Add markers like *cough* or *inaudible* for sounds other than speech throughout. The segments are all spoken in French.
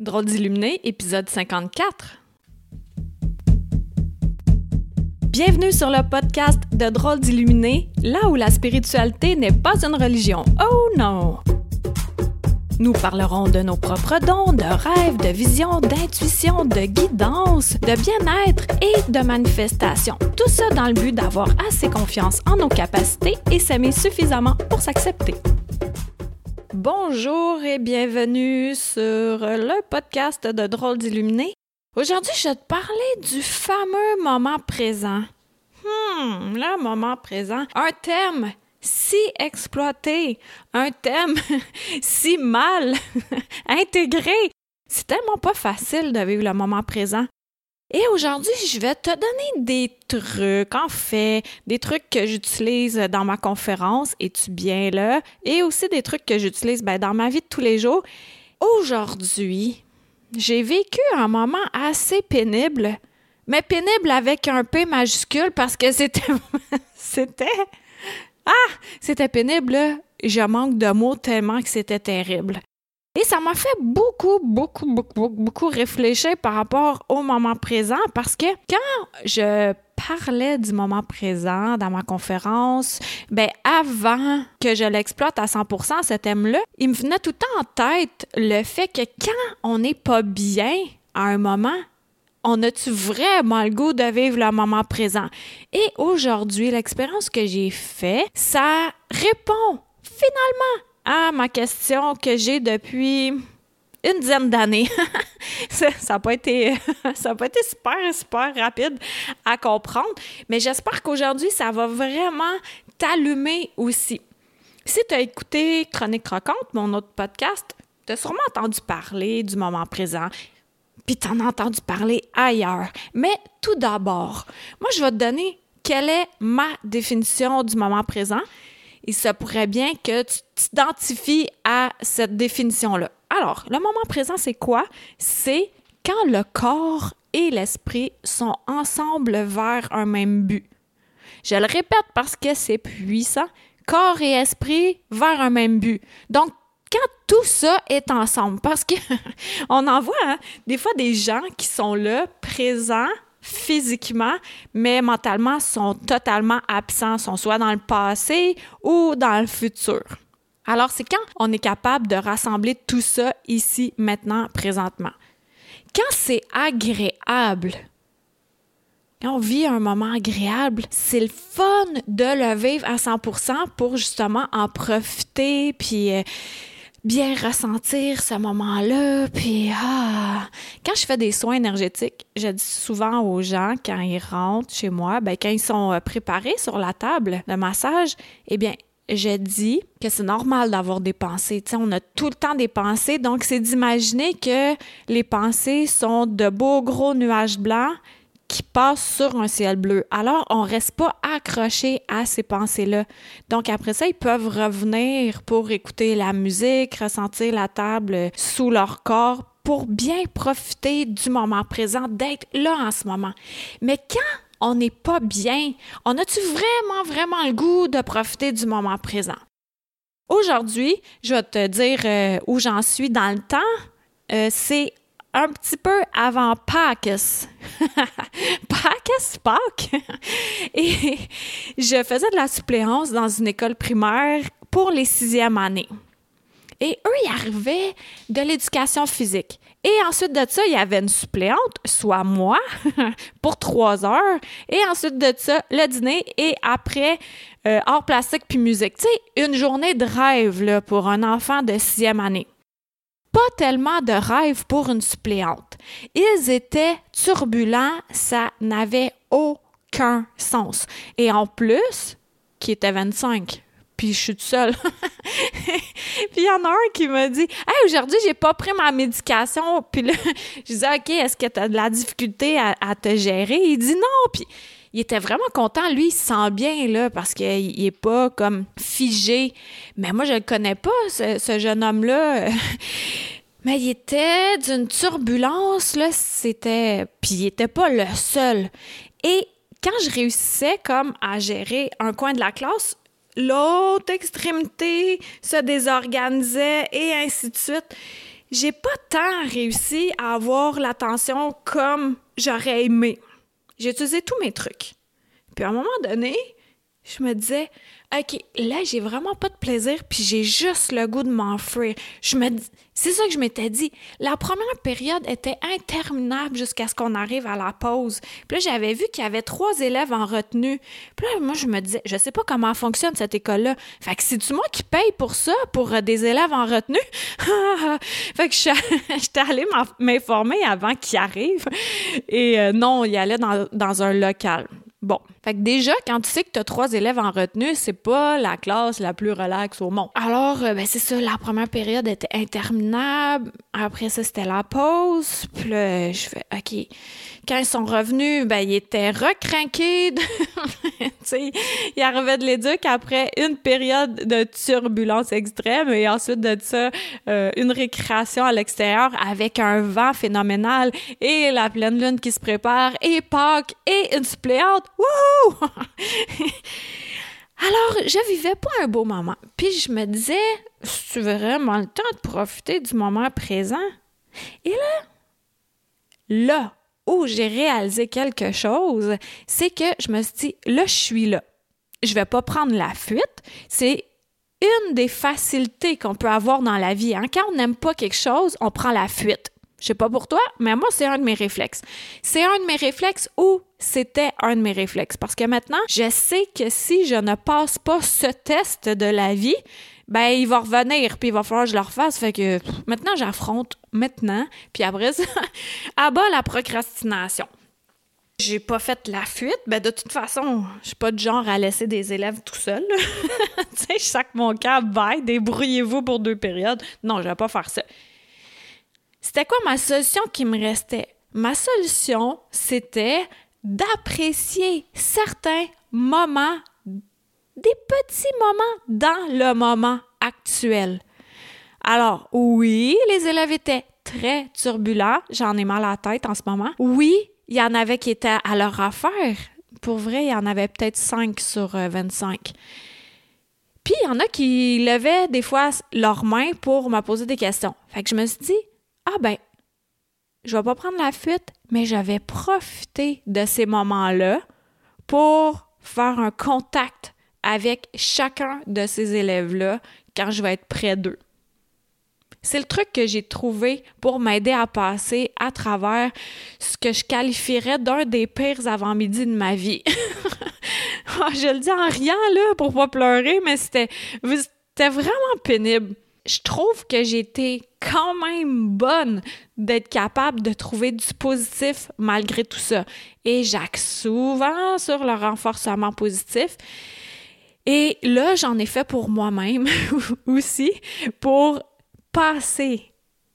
Drôle d'illuminé, épisode 54. Bienvenue sur le podcast de Drôle d'illuminé, là où la spiritualité n'est pas une religion. Oh non! Nous parlerons de nos propres dons, de rêves, de visions, d'intuition, de guidance, de bien-être et de manifestation. Tout ça dans le but d'avoir assez confiance en nos capacités et s'aimer suffisamment pour s'accepter. Bonjour et bienvenue sur le podcast de Drôles d'illuminé. Aujourd'hui, je vais te parler du fameux moment présent. Hmm, le moment présent. Un thème si exploité, un thème *laughs* si mal *laughs* intégré. C'est tellement pas facile de vivre le moment présent. Et aujourd'hui, je vais te donner des trucs, en fait, des trucs que j'utilise dans ma conférence, es-tu bien là? Et aussi des trucs que j'utilise ben, dans ma vie de tous les jours. Aujourd'hui, j'ai vécu un moment assez pénible, mais pénible avec un P majuscule parce que c'était. *laughs* c'était. Ah! C'était pénible. Je manque de mots tellement que c'était terrible. Et ça m'a fait beaucoup, beaucoup, beaucoup, beaucoup réfléchir par rapport au moment présent parce que quand je parlais du moment présent dans ma conférence, ben avant que je l'exploite à 100% ce thème-là, il me venait tout le temps en tête le fait que quand on n'est pas bien à un moment, on a-tu vraiment le goût de vivre le moment présent? Et aujourd'hui, l'expérience que j'ai faite, ça répond finalement ma question que j'ai depuis une dizaine d'années. *laughs* ça n'a pas *laughs* pas été super super rapide à comprendre, mais j'espère qu'aujourd'hui ça va vraiment t'allumer aussi. Si tu as écouté Chronique croquante, mon autre podcast, tu as sûrement entendu parler du moment présent. Puis tu en as entendu parler ailleurs. Mais tout d'abord, moi je vais te donner quelle est ma définition du moment présent il se pourrait bien que tu t'identifies à cette définition-là. Alors, le moment présent, c'est quoi? C'est quand le corps et l'esprit sont ensemble vers un même but. Je le répète parce que c'est puissant. Corps et esprit vers un même but. Donc, quand tout ça est ensemble, parce que *laughs* on en voit hein, des fois des gens qui sont là, présents, physiquement, mais mentalement sont totalement absents, sont soit dans le passé ou dans le futur. Alors, c'est quand on est capable de rassembler tout ça ici, maintenant, présentement. Quand c'est agréable, quand on vit un moment agréable, c'est le fun de le vivre à 100% pour justement en profiter, puis euh, bien ressentir ce moment-là. Puis, ah, quand je fais des soins énergétiques, je dis souvent aux gens, quand ils rentrent chez moi, ben, quand ils sont euh, préparés sur la table de massage, eh bien, je dis que c'est normal d'avoir des pensées. sais, on a tout le temps des pensées, donc c'est d'imaginer que les pensées sont de beaux gros nuages blancs qui passent sur un ciel bleu. Alors, on reste pas accroché à ces pensées-là. Donc, après ça, ils peuvent revenir pour écouter la musique, ressentir la table sous leur corps pour bien profiter du moment présent, d'être là en ce moment. Mais quand on n'est pas bien, on a-tu vraiment, vraiment le goût de profiter du moment présent? Aujourd'hui, je vais te dire euh, où j'en suis dans le temps. Euh, c'est un petit peu avant Pâques. *laughs* Pâques, Pâques? *laughs* Et je faisais de la suppléance dans une école primaire pour les sixièmes années. Et eux, ils arrivaient de l'éducation physique. Et ensuite de ça, il y avait une suppléante, soit moi, *laughs* pour trois heures. Et ensuite de ça, le dîner. Et après, euh, art plastique puis musique. Tu sais, une journée de rêve pour un enfant de sixième année pas tellement de rêve pour une suppléante. Ils étaient turbulents, ça n'avait aucun sens. Et en plus, qui était 25, puis je suis toute seule. *laughs* puis il y en a un qui m'a dit Hey, aujourd'hui, j'ai pas pris ma médication. Puis là, *laughs* je disais OK, est-ce que tu as de la difficulté à, te gérer Il dit non. Puis il était vraiment content. Lui, il se sent bien, là, parce qu'il est pas comme figé. Mais moi, je le connais pas, ce, jeune homme-là. *laughs* Mais il était d'une turbulence, là, c'était... Puis il était pas le seul. Et quand je réussissais comme à gérer un coin de la classe, l'autre extrémité se désorganisait et ainsi de suite. j'ai pas tant réussi à avoir l'attention comme j'aurais aimé. J'ai utilisé tous mes trucs. Puis à un moment donné, je me disais, OK, là, j'ai vraiment pas de plaisir, puis j'ai juste le goût de m'enfuir. Je me c'est ça que je m'étais dit. La première période était interminable jusqu'à ce qu'on arrive à la pause. Puis là, j'avais vu qu'il y avait trois élèves en retenue. Puis là, moi, je me disais, je sais pas comment fonctionne cette école-là. Fait que c'est-tu moi qui paye pour ça, pour euh, des élèves en retenue? *laughs* fait que j'étais *laughs* allée m'informer avant qu'ils arrivent. Et euh, non, il allait dans un local. Bon. Fait que déjà, quand tu sais que tu as trois élèves en retenue, c'est pas la classe la plus relaxe au monde. Alors, euh, ben c'est ça, la première période était interminable. Après ça, c'était la pause. Puis là, je fais, OK. Quand ils sont revenus, ben ils étaient recrinqués. *laughs* sais, ils arrivaient de l'éduc après une période de turbulence extrême et ensuite de ça, euh, une récréation à l'extérieur avec un vent phénoménal et la pleine lune qui se prépare et Pâques et une suppléante Wouhou! *laughs* Alors, je vivais pas un beau moment. Puis je me disais, tu vraiment le temps de profiter du moment présent? Et là, là où j'ai réalisé quelque chose, c'est que je me suis dit, là, je suis là. Je vais pas prendre la fuite. C'est une des facilités qu'on peut avoir dans la vie. Hein. Quand on n'aime pas quelque chose, on prend la fuite. Je sais pas pour toi, mais moi, c'est un de mes réflexes. C'est un de mes réflexes ou c'était un de mes réflexes? Parce que maintenant, je sais que si je ne passe pas ce test de la vie, ben, il va revenir, puis il va falloir que je le refasse. Fait que maintenant, j'affronte maintenant, puis après ça, *laughs* à bas la procrastination. J'ai pas fait la fuite. Ben, de toute façon, je suis pas de genre à laisser des élèves tout seuls. *laughs* tu sais, je sac mon câble, bye, débrouillez-vous pour deux périodes. Non, je vais pas faire ça. C'était quoi ma solution qui me restait? Ma solution, c'était d'apprécier certains moments, des petits moments dans le moment actuel. Alors, oui, les élèves étaient très turbulents. J'en ai mal à la tête en ce moment. Oui, il y en avait qui étaient à leur affaire. Pour vrai, il y en avait peut-être 5 sur 25. Euh, Puis, il y en a qui levaient des fois leurs mains pour me poser des questions. Fait que je me suis dit, ah ben, je vais pas prendre la fuite, mais je vais profiter de ces moments-là pour faire un contact avec chacun de ces élèves-là quand je vais être près d'eux. C'est le truc que j'ai trouvé pour m'aider à passer à travers ce que je qualifierais d'un des pires avant-midi de ma vie. *laughs* Ah, je le dis en riant, là, pour pas pleurer, mais c'était, vraiment pénible je trouve que été quand même bonne d'être capable de trouver du positif malgré tout ça. Et j'axe souvent sur le renforcement positif. Et là, j'en ai fait pour moi-même *laughs* aussi, pour passer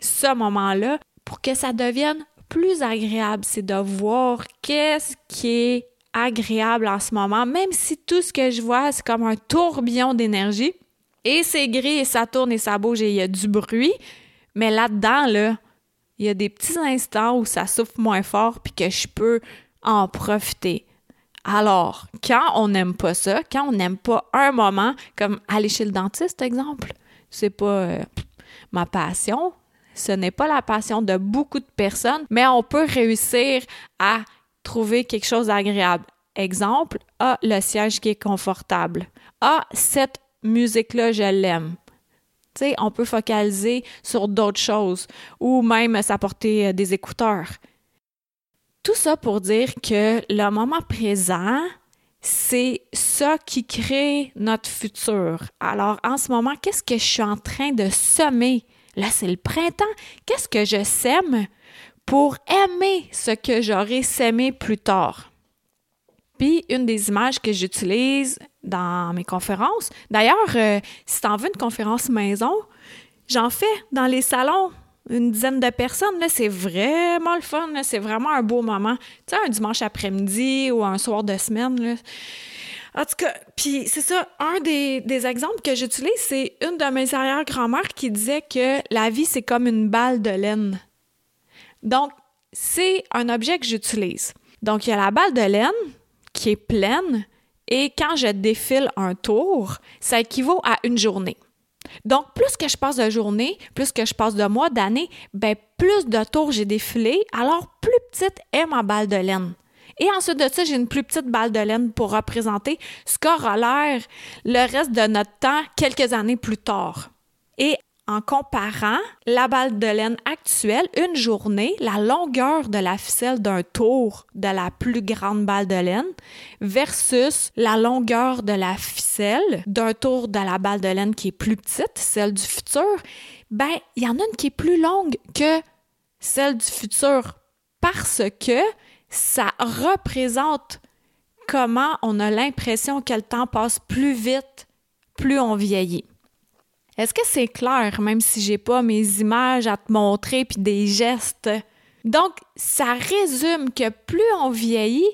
ce moment-là, pour que ça devienne plus agréable. C'est de voir qu'est-ce qui est agréable en ce moment, même si tout ce que je vois, c'est comme un tourbillon d'énergie et c'est gris et ça tourne et ça bouge et il y a du bruit. Mais là-dedans, là, il y a des petits instants où ça souffle moins fort puis que je peux en profiter. Alors, quand on n'aime pas ça, quand on n'aime pas un moment, comme aller chez le dentiste, exemple, c'est pas euh, ma passion, ce n'est pas la passion de beaucoup de personnes, mais on peut réussir à trouver quelque chose d'agréable. Exemple, ah, le siège qui est confortable. Ah, cette musique-là, je l'aime. Tu sais, on peut focaliser sur d'autres choses ou même s'apporter euh, des écouteurs. Tout ça pour dire que le moment présent, c'est ça qui crée notre futur. Alors, en ce moment, qu'est-ce que je suis en train de semer? Là, c'est le printemps. Qu'est-ce que je sème pour aimer ce que j'aurai sémé plus tard? Puis, une des images que j'utilise dans mes conférences, d'ailleurs, euh, si tu en veux une conférence maison, j'en fais dans les salons, une dizaine de personnes. Là, c'est vraiment le fun. C'est vraiment un beau moment. Tu sais, un dimanche après-midi ou un soir de semaine. Là. En tout cas, puis c'est ça, un des, des exemples que j'utilise, c'est une de mes arrière-grand-mères qui disait que la vie, c'est comme une balle de laine. Donc, c'est un objet que j'utilise. Donc, il y a la balle de laine, qui est pleine et quand je défile un tour, ça équivaut à une journée. Donc, plus que je passe de journée, plus que je passe de mois, d'années, ben plus de tours j'ai défilé, alors plus petite est ma balle de laine. Et ensuite de ça, j'ai une plus petite balle de laine pour représenter ce qu'aura l'air le reste de notre temps quelques années plus tard. En comparant la balle de laine actuelle, une journée, la longueur de la ficelle d'un tour de la plus grande balle de laine versus la longueur de la ficelle d'un tour de la balle de laine qui est plus petite, celle du futur, ben, il y en a une qui est plus longue que celle du futur parce que ça représente comment on a l'impression que le temps passe plus vite, plus on vieillit. Est-ce que c'est clair, même si j'ai pas mes images à te montrer puis des gestes? Donc, ça résume que plus on vieillit,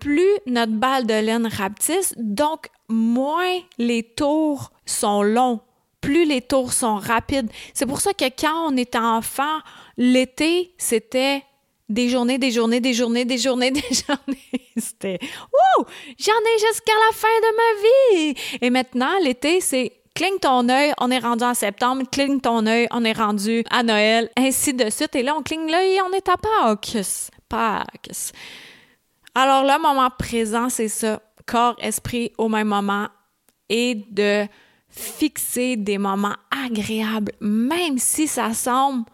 plus notre balle de laine rapetisse, donc moins les tours sont longs, plus les tours sont rapides. C'est pour ça que quand on était enfant, l'été, c'était des journées, des journées, des journées, des journées, *laughs* des journées. C'était Ouh! J'en ai jusqu'à la fin de ma vie! Et maintenant, l'été, c'est cligne ton œil, on est rendu en septembre, cligne ton œil, on est rendu à Noël, ainsi de suite. Et là, on cligne l'œil, on est à Pâques. Pâques. Alors, le moment présent, c'est ça. Corps, esprit au même moment et de fixer des moments agréables, même si ça semble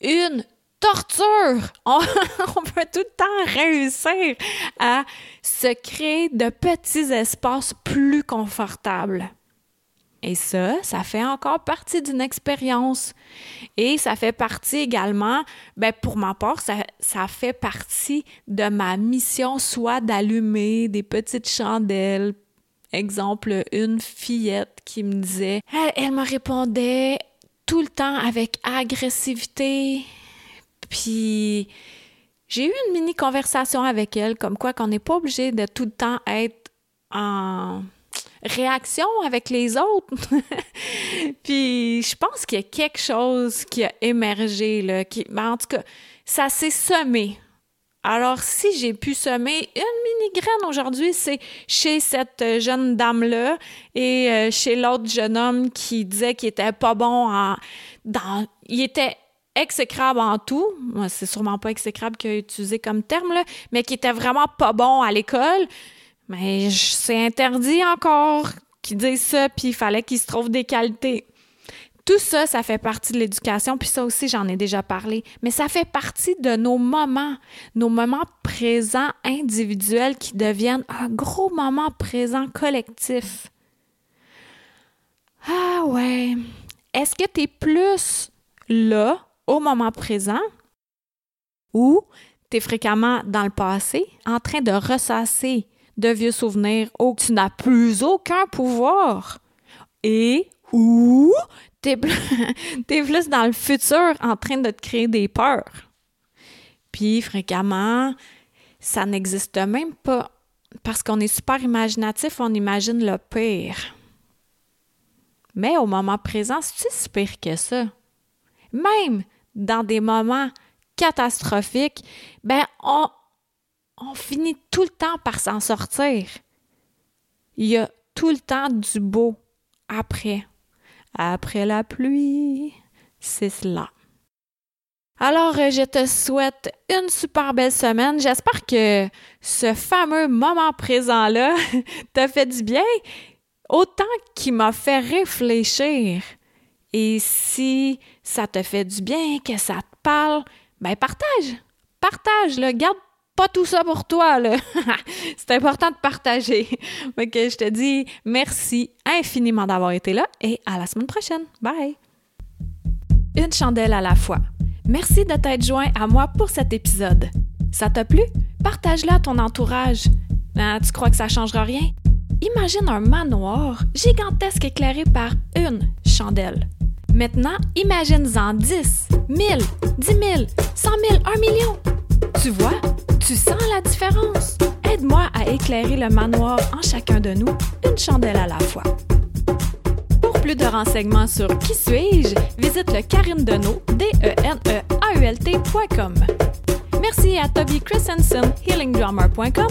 une torture. On, *laughs* peut tout le temps réussir à se créer de petits espaces plus confortables. Et ça, ça fait encore partie d'une expérience. Et ça fait partie également, ben pour ma part, ça, ça fait partie de ma mission, soit d'allumer des petites chandelles. Exemple, une fillette qui me disait, elle, elle me répondait tout le temps avec agressivité. Puis j'ai eu une mini conversation avec elle, comme quoi qu'on n'est pas obligé de tout le temps être en réaction avec les autres. *laughs* puis je pense qu'il y a quelque chose qui a émergé, là. Qui, ben, en tout cas, ça s'est semé. Alors, si j'ai pu semer une mini graine aujourd'hui, c'est chez cette jeune dame-là et euh, chez l'autre jeune homme qui disait qu'il était pas bon en, dans, il était exécrable en tout. C'est sûrement pas exécrable qu'il a utilisé comme terme, là, mais qui était vraiment pas bon à l'école. Mais c'est interdit encore qu'ils disent ça, puis il fallait qu'ils se trouvent des qualités. Tout ça, ça fait partie de l'éducation, puis ça aussi, j'en ai déjà parlé, mais ça fait partie de nos moments, nos moments présents individuels qui deviennent un gros moment présent collectif. Ah ouais. Est-ce que tu es plus là, au moment présent, ou tu es fréquemment dans le passé, en train de ressasser de vieux souvenirs où tu n'as plus aucun pouvoir et ou t'es *laughs* es plus dans le futur en train de te créer des peurs. Puis fréquemment, ça n'existe même pas parce qu'on est super imaginatif, on imagine le pire. Mais au moment présent, c'est si pire que ça. Même dans des moments catastrophiques, ben on, on finit tout le temps par s'en sortir. Il y a tout le temps du beau après. Après la pluie, c'est cela. Alors, euh, je te souhaite une super belle semaine. J'espère que ce fameux moment présent-là *laughs* t'a fait du bien, autant qu'il m'a fait réfléchir. Et si ça te fait du bien, que ça te parle, ben partage, partage, le garde tout ça pour toi, là. *laughs* c'est important de partager. Ok, je te dis merci infiniment d'avoir été là et à la semaine prochaine. Bye! Une chandelle à la fois. Merci de t'être joint à moi pour cet épisode. Ça t'a plu? Partage-le à ton entourage. Ah, tu crois que ça changera rien? Imagine un manoir gigantesque éclairé par une chandelle. Maintenant, imagine-en 10, 1000, 10 000, 100 000, 1 million. Tu vois, tu sens la différence? Aide-moi à éclairer le manoir en chacun de nous, une chandelle à la fois. Pour plus de renseignements sur Qui suis-je, visite le Karine d e n e a u l Merci à Toby Christensen, healingdrummer.com